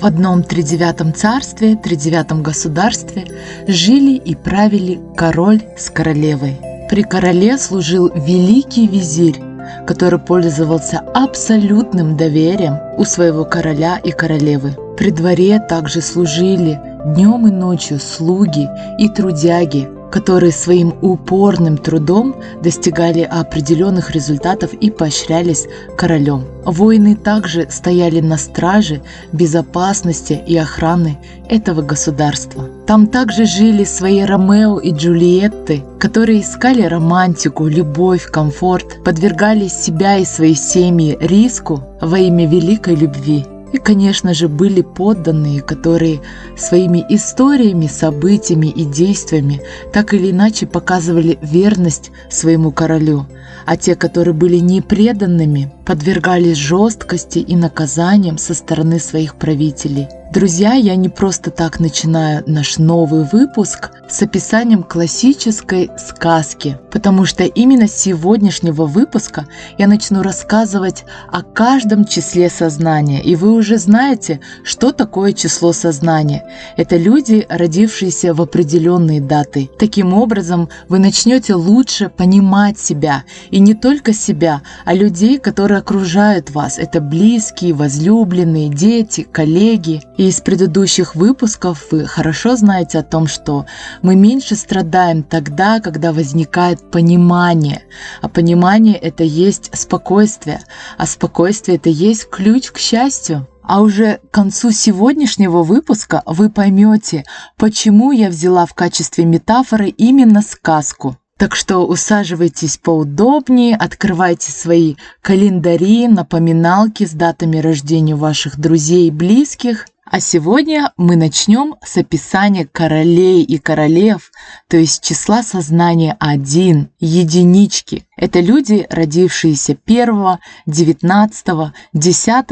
В одном тридевятом царстве, тридевятом государстве жили и правили король с королевой. При короле служил великий визирь, который пользовался абсолютным доверием у своего короля и королевы. При дворе также служили днем и ночью слуги и трудяги, которые своим упорным трудом достигали определенных результатов и поощрялись королем. Воины также стояли на страже безопасности и охраны этого государства. Там также жили свои Ромео и Джульетты, которые искали романтику, любовь, комфорт, подвергали себя и свои семьи риску во имя великой любви. И, конечно же, были подданные, которые своими историями, событиями и действиями так или иначе показывали верность своему королю, а те, которые были непреданными, подвергались жесткости и наказаниям со стороны своих правителей. Друзья, я не просто так начинаю наш новый выпуск с описанием классической сказки, потому что именно с сегодняшнего выпуска я начну рассказывать о каждом числе сознания. И вы уже знаете, что такое число сознания. Это люди, родившиеся в определенные даты. Таким образом, вы начнете лучше понимать себя. И не только себя, а людей, которые окружают вас. Это близкие, возлюбленные, дети, коллеги. И из предыдущих выпусков вы хорошо знаете о том, что мы меньше страдаем тогда, когда возникает понимание. А понимание – это есть спокойствие, а спокойствие – это есть ключ к счастью. А уже к концу сегодняшнего выпуска вы поймете, почему я взяла в качестве метафоры именно сказку. Так что усаживайтесь поудобнее, открывайте свои календари, напоминалки с датами рождения ваших друзей и близких а сегодня мы начнем с описания королей и королев, то есть числа сознания 1, единички. Это люди, родившиеся 1, 19, 10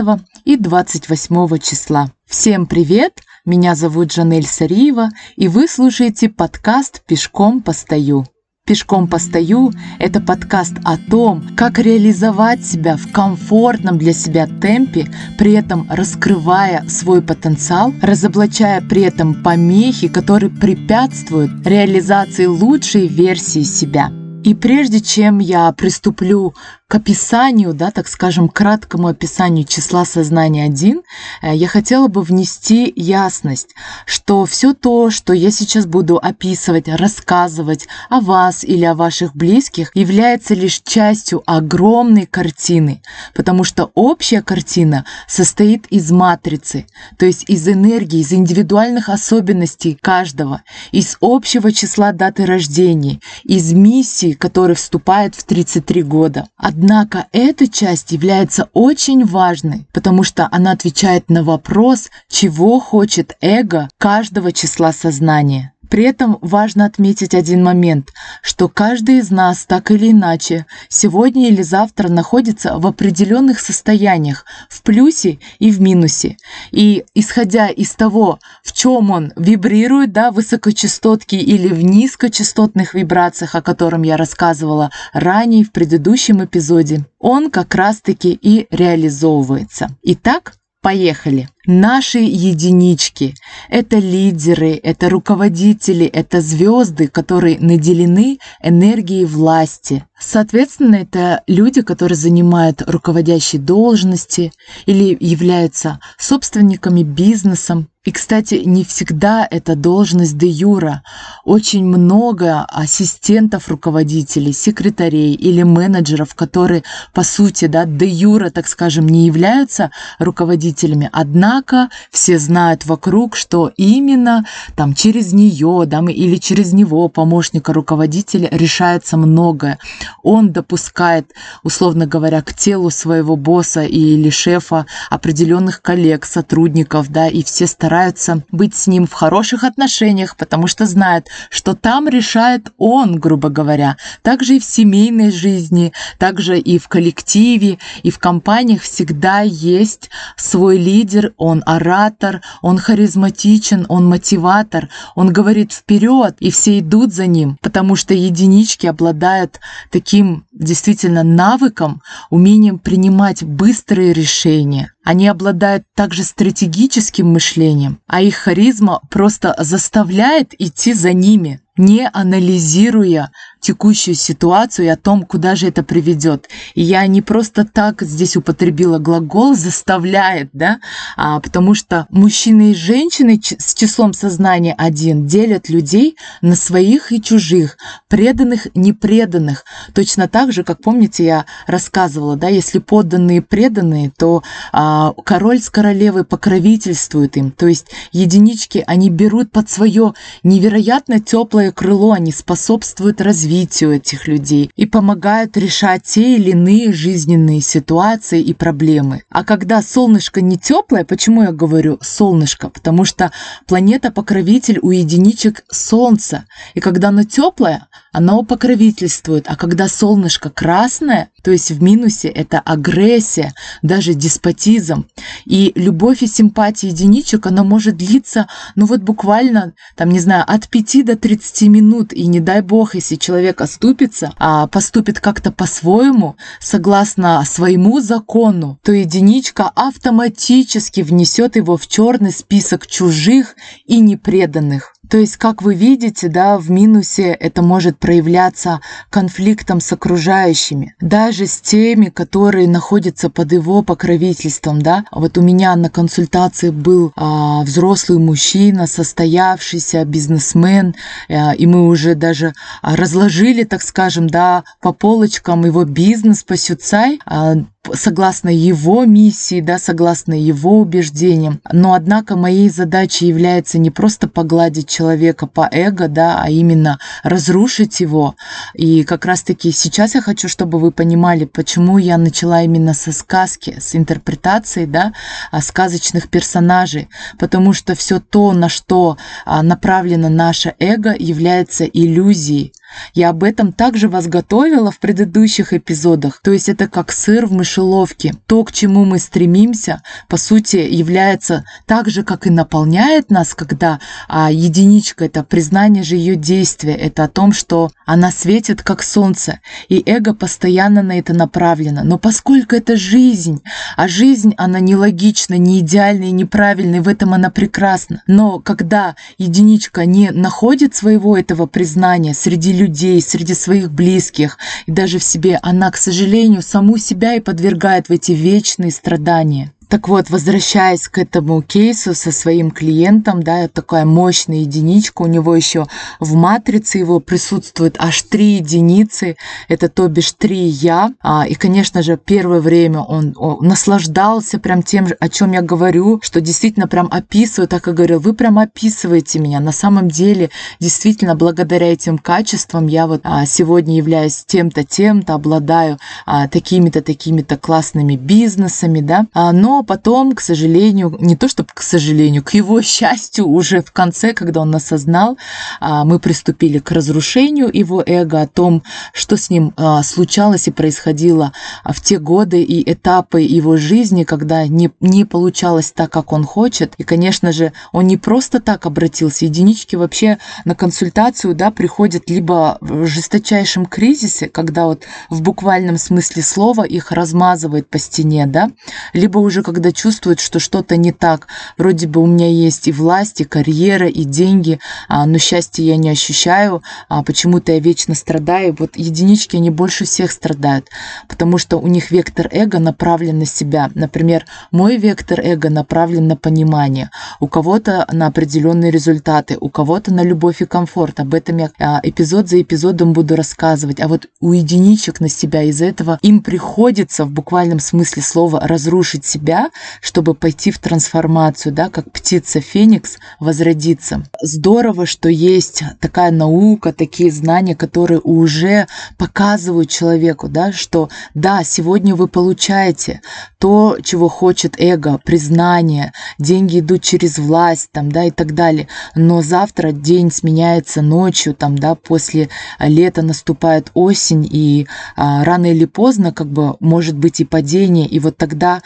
и 28 числа. Всем привет! Меня зовут Жанель Сариева, и вы слушаете подкаст «Пешком постою». «Пешком постою» — это подкаст о том, как реализовать себя в комфортном для себя темпе, при этом раскрывая свой потенциал, разоблачая при этом помехи, которые препятствуют реализации лучшей версии себя. И прежде чем я приступлю к описанию, да, так скажем, краткому описанию числа сознания 1, э, я хотела бы внести ясность, что все то, что я сейчас буду описывать, рассказывать о вас или о ваших близких, является лишь частью огромной картины, потому что общая картина состоит из матрицы, то есть из энергии, из индивидуальных особенностей каждого, из общего числа даты рождения, из миссии, которая вступает в 33 года. Однако эта часть является очень важной, потому что она отвечает на вопрос, чего хочет эго каждого числа сознания. При этом важно отметить один момент, что каждый из нас так или иначе сегодня или завтра находится в определенных состояниях, в плюсе и в минусе. И исходя из того, в чем он вибрирует, да, высокочастотки или в низкочастотных вибрациях, о котором я рассказывала ранее в предыдущем эпизоде, он как раз-таки и реализовывается. Итак, Поехали! Наши единички – это лидеры, это руководители, это звезды, которые наделены энергией власти. Соответственно, это люди, которые занимают руководящие должности или являются собственниками бизнесом, и, кстати, не всегда это должность де юра. Очень много ассистентов руководителей, секретарей или менеджеров, которые, по сути, да, де юра, так скажем, не являются руководителями. Однако все знают вокруг, что именно там через нее да, или через него, помощника руководителя, решается многое. Он допускает, условно говоря, к телу своего босса или шефа определенных коллег, сотрудников, да, и все стараются стараются быть с ним в хороших отношениях, потому что знают, что там решает он, грубо говоря. Также и в семейной жизни, также и в коллективе, и в компаниях всегда есть свой лидер, он оратор, он харизматичен, он мотиватор, он говорит вперед, и все идут за ним, потому что единички обладают таким действительно навыком, умением принимать быстрые решения. Они обладают также стратегическим мышлением, а их харизма просто заставляет идти за ними, не анализируя текущую ситуацию и о том, куда же это приведет. И я не просто так здесь употребила глагол «заставляет», да, а потому что мужчины и женщины с числом сознания один делят людей на своих и чужих, преданных, непреданных. Точно так же, как помните, я рассказывала, да, если подданные преданные, то а, король с королевой покровительствуют им. То есть единички, они берут под свое невероятно теплое крыло, они способствуют развитию этих людей и помогают решать те или иные жизненные ситуации и проблемы. А когда солнышко не теплое, почему я говорю солнышко? Потому что планета-покровитель у единичек Солнце. И когда оно теплое, оно покровительствует. А когда солнышко красное, то есть в минусе это агрессия, даже деспотизм. И любовь и симпатия единичек, она может длиться, ну вот буквально, там, не знаю, от 5 до 30 минут. И не дай бог, если человек оступится, а поступит как-то по-своему, согласно своему закону, то единичка автоматически внесет его в черный список чужих и непреданных. То есть, как вы видите, да, в минусе это может проявляться конфликтом с окружающими, даже с теми, которые находятся под его покровительством, да. Вот у меня на консультации был а, взрослый мужчина, состоявшийся бизнесмен, а, и мы уже даже разложили, так скажем, да, по полочкам его бизнес по Сюцай, а, согласно его миссии, да, согласно его убеждениям. Но, однако, моей задачей является не просто погладить человека по эго, да, а именно разрушить его. И как раз-таки сейчас я хочу, чтобы вы понимали, почему я начала именно со сказки, с интерпретацией, да, сказочных персонажей. Потому что все то, на что а, направлено наше эго, является иллюзией. Я об этом также вас готовила в предыдущих эпизодах. То есть это как сыр в мышеловке. То, к чему мы стремимся, по сути, является так же, как и наполняет нас, когда а, единичка – это признание же ее действия, это о том, что она светит, как солнце, и эго постоянно на это направлено. Но поскольку это жизнь, а жизнь, она нелогична, не идеальна и неправильна, в этом она прекрасна. Но когда единичка не находит своего этого признания среди людей, среди своих близких и даже в себе, она, к сожалению, саму себя и подвергает в эти вечные страдания. Так вот, возвращаясь к этому кейсу со своим клиентом, да, такая мощная единичка, у него еще в матрице его присутствует аж три единицы, это то бишь три я, а, и, конечно же, первое время он, он наслаждался прям тем, о чем я говорю, что действительно прям описываю, так и говорил, вы прям описываете меня, на самом деле, действительно, благодаря этим качествам я вот а, сегодня являюсь тем-то, тем-то, обладаю а, такими-то, такими-то классными бизнесами, да, а, потом, к сожалению, не то чтобы к сожалению, к его счастью, уже в конце, когда он осознал, а, мы приступили к разрушению его эго, о том, что с ним а, случалось и происходило в те годы и этапы его жизни, когда не, не получалось так, как он хочет. И, конечно же, он не просто так обратился. Единички вообще на консультацию да, приходят либо в жесточайшем кризисе, когда вот в буквальном смысле слова их размазывает по стене, да, либо уже когда чувствуют, что что-то не так. Вроде бы у меня есть и власть, и карьера, и деньги, а, но счастья я не ощущаю, а почему-то я вечно страдаю. Вот единички, они больше всех страдают, потому что у них вектор эго направлен на себя. Например, мой вектор эго направлен на понимание, у кого-то на определенные результаты, у кого-то на любовь и комфорт. Об этом я а, эпизод за эпизодом буду рассказывать. А вот у единичек на себя из-за этого им приходится в буквальном смысле слова разрушить себя, чтобы пойти в трансформацию, да, как птица Феникс возродиться. Здорово, что есть такая наука, такие знания, которые уже показывают человеку, да, что да, сегодня вы получаете то, чего хочет эго, признание, деньги идут через власть, там, да, и так далее. Но завтра день сменяется ночью, там, да, после лета наступает осень, и а, рано или поздно, как бы, может быть и падение, и вот тогда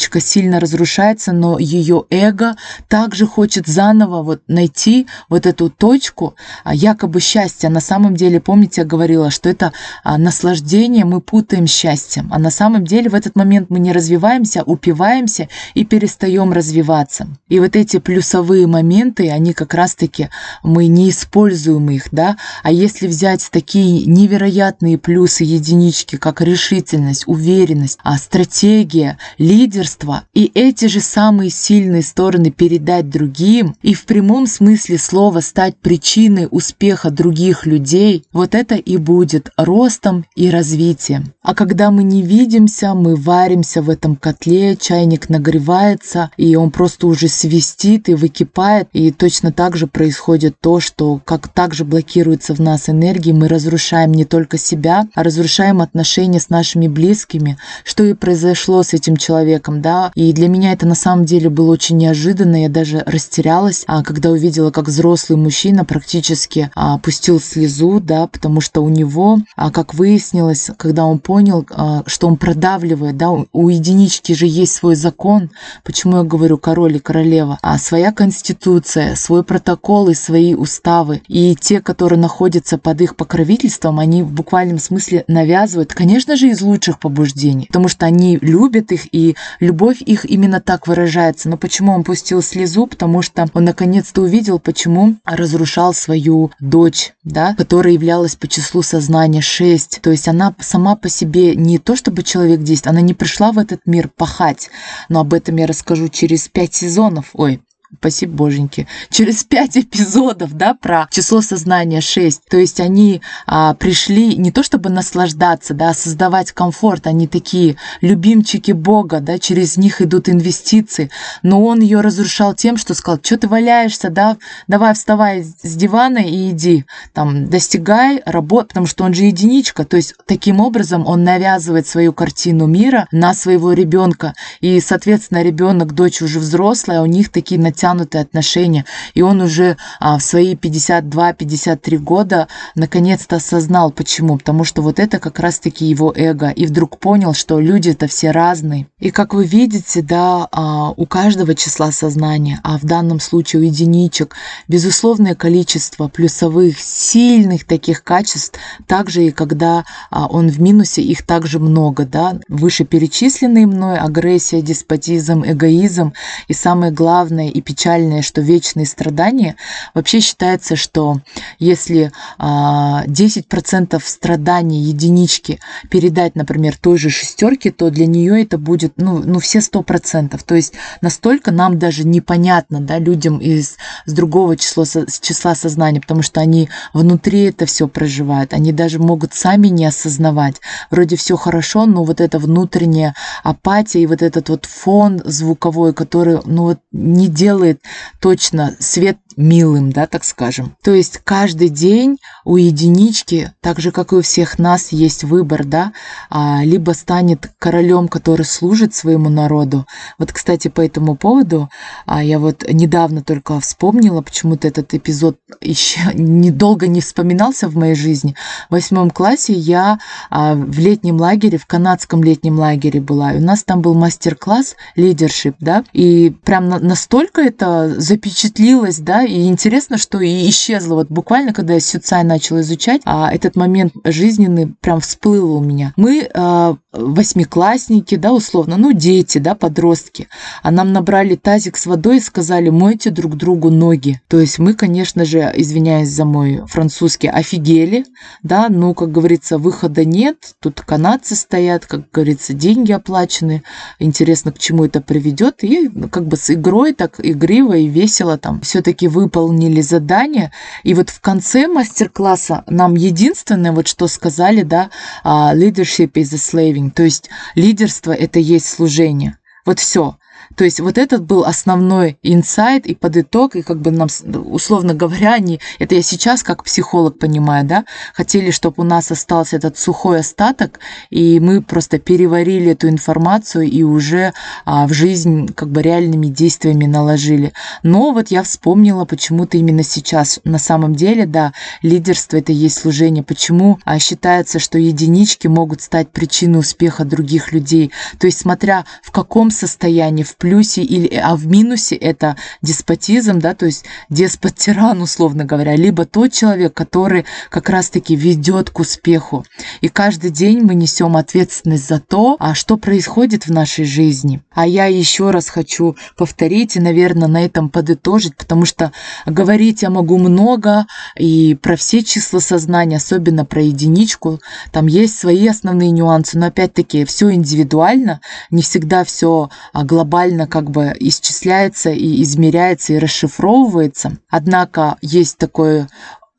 единичка сильно разрушается, но ее эго также хочет заново вот найти вот эту точку а, якобы счастья. На самом деле, помните, я говорила, что это а, наслаждение мы путаем счастьем, а на самом деле в этот момент мы не развиваемся, упиваемся и перестаем развиваться. И вот эти плюсовые моменты, они как раз-таки, мы не используем их, да, а если взять такие невероятные плюсы единички, как решительность, уверенность, а стратегия, лидерство, и эти же самые сильные стороны передать другим, и в прямом смысле слова стать причиной успеха других людей, вот это и будет ростом и развитием. А когда мы не видимся, мы варимся в этом котле, чайник нагревается, и он просто уже свистит и выкипает, и точно так же происходит то, что как также блокируется в нас энергии, мы разрушаем не только себя, а разрушаем отношения с нашими близкими, что и произошло с этим человеком, да, и для меня это на самом деле было очень неожиданно, я даже растерялась, а когда увидела, как взрослый мужчина практически а, пустил слезу, да, потому что у него, а, как выяснилось, когда он понял, а, что он продавливает, да, у единички же есть свой закон, почему я говорю король и королева, а своя конституция, свой протокол и свои уставы, и те, которые находятся под их покровительством, они в буквальном смысле навязывают, конечно же, из лучших побуждений, потому что они любят их, и любовь их именно так выражается. Но почему он пустил слезу? Потому что он наконец-то увидел, почему разрушал свою дочь, да, которая являлась по числу сознания 6. То есть она сама по себе не то чтобы человек действует, она не пришла в этот мир пахать. Но об этом я расскажу через пять сезонов. Ой, спасибо боженьки, через пять эпизодов, да, про число сознания 6. То есть они а, пришли не то чтобы наслаждаться, да, а создавать комфорт, они такие любимчики Бога, да, через них идут инвестиции, но он ее разрушал тем, что сказал, что ты валяешься, да, давай вставай с дивана и иди, там, достигай, работ, потому что он же единичка, то есть таким образом он навязывает свою картину мира на своего ребенка, и, соответственно, ребенок, дочь уже взрослая, у них такие натянутые отношения. И он уже а, в свои 52-53 года наконец-то осознал, почему. Потому что вот это как раз-таки его эго. И вдруг понял, что люди-то все разные. И как вы видите, да, а, у каждого числа сознания, а в данном случае у единичек, безусловное количество плюсовых, сильных таких качеств, также и когда а, он в минусе, их также много, да, вышеперечисленные мной, агрессия, деспотизм, эгоизм, и самое главное и печальное, что вечные страдания, вообще считается, что если 10% а, страданий единички передать, например, той же шестерке, то для нее это будет, ну, ну все 100%. То есть настолько нам даже непонятно, да, людям из с другого числа, числа сознания, потому что они внутри это все проживают, они даже могут сами не осознавать. Вроде все хорошо, но вот эта внутренняя апатия и вот этот вот фон звуковой, который, ну вот не делает делает точно свет милым, да, так скажем. То есть каждый день у единички, так же, как и у всех нас, есть выбор, да, а, либо станет королем, который служит своему народу. Вот, кстати, по этому поводу а, я вот недавно только вспомнила, почему-то этот эпизод еще недолго не вспоминался в моей жизни. В восьмом классе я а, в летнем лагере, в канадском летнем лагере была, и у нас там был мастер-класс лидершип, да, и прям настолько это запечатлилось, да, и интересно, что и исчезло. Вот буквально, когда я Сюцай начала изучать, а этот момент жизненный прям всплыл у меня. Мы э, восьмиклассники, да, условно, ну, дети, да, подростки, а нам набрали тазик с водой и сказали, мойте друг другу ноги. То есть мы, конечно же, извиняюсь за мой французский, офигели, да, ну, как говорится, выхода нет, тут канадцы стоят, как говорится, деньги оплачены, интересно, к чему это приведет, и как бы с игрой так игриво и весело там все-таки выполнили задание, и вот в конце мастер-класса нам единственное, вот что сказали, да, а, leadership is a slaving, то есть лидерство – это есть служение. Вот все. То есть вот этот был основной инсайт и подыток, и как бы нам, условно говоря, они, это я сейчас как психолог понимаю, да, хотели, чтобы у нас остался этот сухой остаток, и мы просто переварили эту информацию и уже а, в жизнь как бы реальными действиями наложили. Но вот я вспомнила почему-то именно сейчас. На самом деле, да, лидерство это есть служение. Почему а, считается, что единички могут стать причиной успеха других людей? То есть смотря в каком состоянии, в плюсе или а в минусе это деспотизм, да, то есть деспот-тиран, условно говоря, либо тот человек, который как раз-таки ведет к успеху. И каждый день мы несем ответственность за то, а что происходит в нашей жизни. А я еще раз хочу повторить и, наверное, на этом подытожить, потому что говорить я могу много и про все числа сознания, особенно про единичку, там есть свои основные нюансы, но опять-таки все индивидуально, не всегда все а, глобально глобально как бы исчисляется и измеряется и расшифровывается. Однако есть такое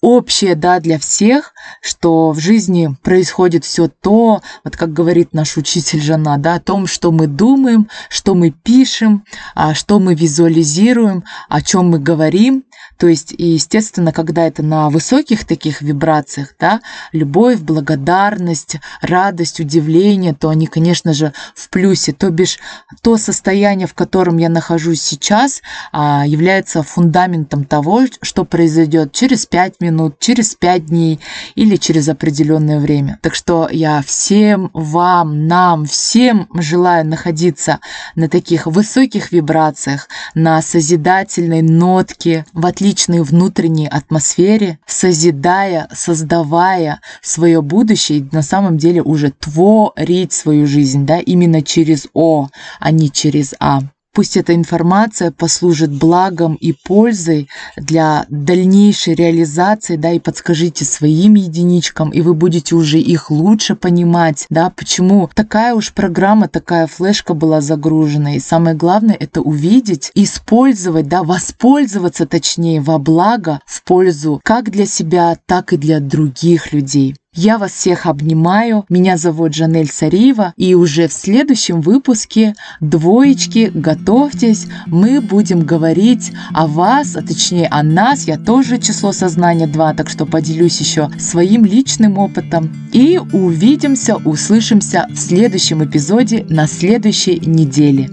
общее, да, для всех, что в жизни происходит все то, вот как говорит наш учитель Жана, да, о том, что мы думаем, что мы пишем, а что мы визуализируем, о чем мы говорим. То есть, и, естественно, когда это на высоких таких вибрациях, да, любовь, благодарность, радость, удивление, то они, конечно же, в плюсе. То бишь, то состояние, в котором я нахожусь сейчас, а, является фундаментом того, что произойдет через пять минут, минут, через 5 дней или через определенное время. Так что я всем вам, нам, всем желаю находиться на таких высоких вибрациях, на созидательной нотке, в отличной внутренней атмосфере, созидая, создавая свое будущее и на самом деле уже творить свою жизнь, да, именно через О, а не через А. Пусть эта информация послужит благом и пользой для дальнейшей реализации, да, и подскажите своим единичкам, и вы будете уже их лучше понимать, да, почему такая уж программа, такая флешка была загружена. И самое главное это увидеть, использовать, да, воспользоваться точнее во благо, в пользу как для себя, так и для других людей. Я вас всех обнимаю. Меня зовут Жанель Сариева. И уже в следующем выпуске «Двоечки», готовьтесь, мы будем говорить о вас, а точнее о нас. Я тоже число сознания 2, так что поделюсь еще своим личным опытом. И увидимся, услышимся в следующем эпизоде на следующей неделе.